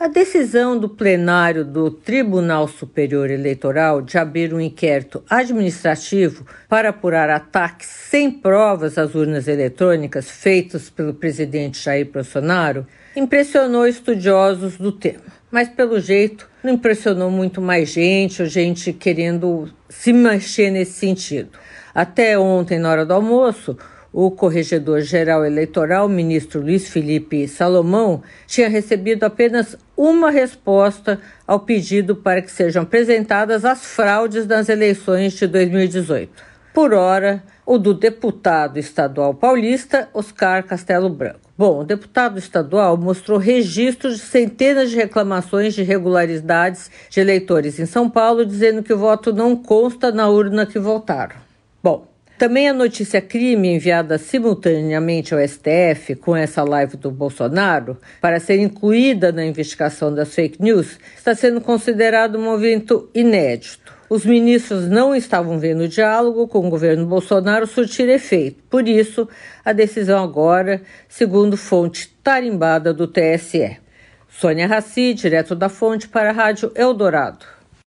A decisão do plenário do Tribunal Superior Eleitoral de abrir um inquérito administrativo para apurar ataques sem provas às urnas eletrônicas feitos pelo presidente Jair Bolsonaro impressionou estudiosos do tema. Mas, pelo jeito, não impressionou muito mais gente ou gente querendo se mexer nesse sentido. Até ontem, na hora do almoço, o corregedor-geral eleitoral, ministro Luiz Felipe Salomão, tinha recebido apenas uma resposta ao pedido para que sejam apresentadas as fraudes nas eleições de 2018. Por hora, o do deputado estadual paulista, Oscar Castelo Branco. Bom, o deputado estadual mostrou registros de centenas de reclamações de irregularidades de eleitores em São Paulo, dizendo que o voto não consta na urna que votaram. Bom, também a notícia crime enviada simultaneamente ao STF com essa live do Bolsonaro para ser incluída na investigação das fake news está sendo considerado um movimento inédito. Os ministros não estavam vendo o diálogo com o governo Bolsonaro surtir efeito. Por isso, a decisão agora, segundo fonte tarimbada do TSE. Sônia Raci, direto da fonte para a Rádio Eldorado.